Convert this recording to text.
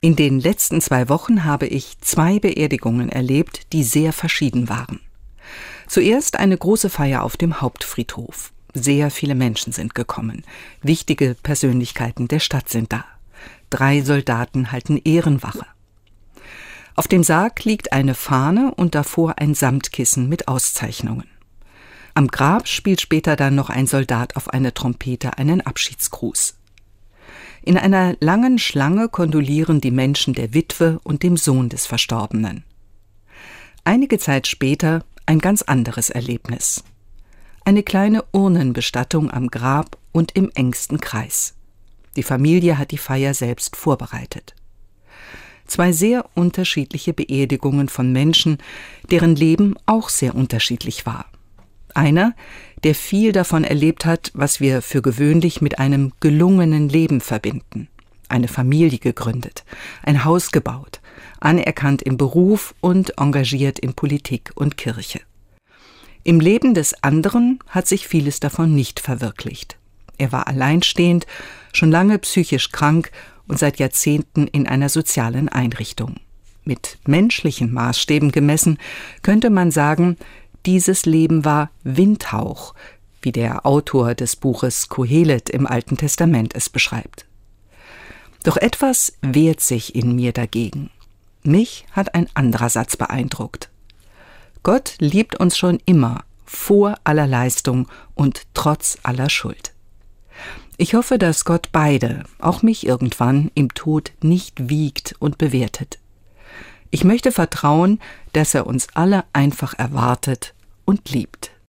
In den letzten zwei Wochen habe ich zwei Beerdigungen erlebt, die sehr verschieden waren. Zuerst eine große Feier auf dem Hauptfriedhof. Sehr viele Menschen sind gekommen. Wichtige Persönlichkeiten der Stadt sind da. Drei Soldaten halten Ehrenwache. Auf dem Sarg liegt eine Fahne und davor ein Samtkissen mit Auszeichnungen. Am Grab spielt später dann noch ein Soldat auf eine Trompete einen Abschiedsgruß. In einer langen Schlange kondolieren die Menschen der Witwe und dem Sohn des Verstorbenen. Einige Zeit später ein ganz anderes Erlebnis. Eine kleine Urnenbestattung am Grab und im engsten Kreis. Die Familie hat die Feier selbst vorbereitet. Zwei sehr unterschiedliche Beerdigungen von Menschen, deren Leben auch sehr unterschiedlich war. Einer, der viel davon erlebt hat, was wir für gewöhnlich mit einem gelungenen Leben verbinden. Eine Familie gegründet, ein Haus gebaut, anerkannt im Beruf und engagiert in Politik und Kirche. Im Leben des anderen hat sich vieles davon nicht verwirklicht. Er war alleinstehend, schon lange psychisch krank und seit Jahrzehnten in einer sozialen Einrichtung. Mit menschlichen Maßstäben gemessen könnte man sagen, dieses Leben war Windhauch, wie der Autor des Buches Kohelet im Alten Testament es beschreibt. Doch etwas wehrt sich in mir dagegen. Mich hat ein anderer Satz beeindruckt. Gott liebt uns schon immer, vor aller Leistung und trotz aller Schuld. Ich hoffe, dass Gott beide, auch mich irgendwann, im Tod nicht wiegt und bewertet. Ich möchte vertrauen, dass er uns alle einfach erwartet und liebt.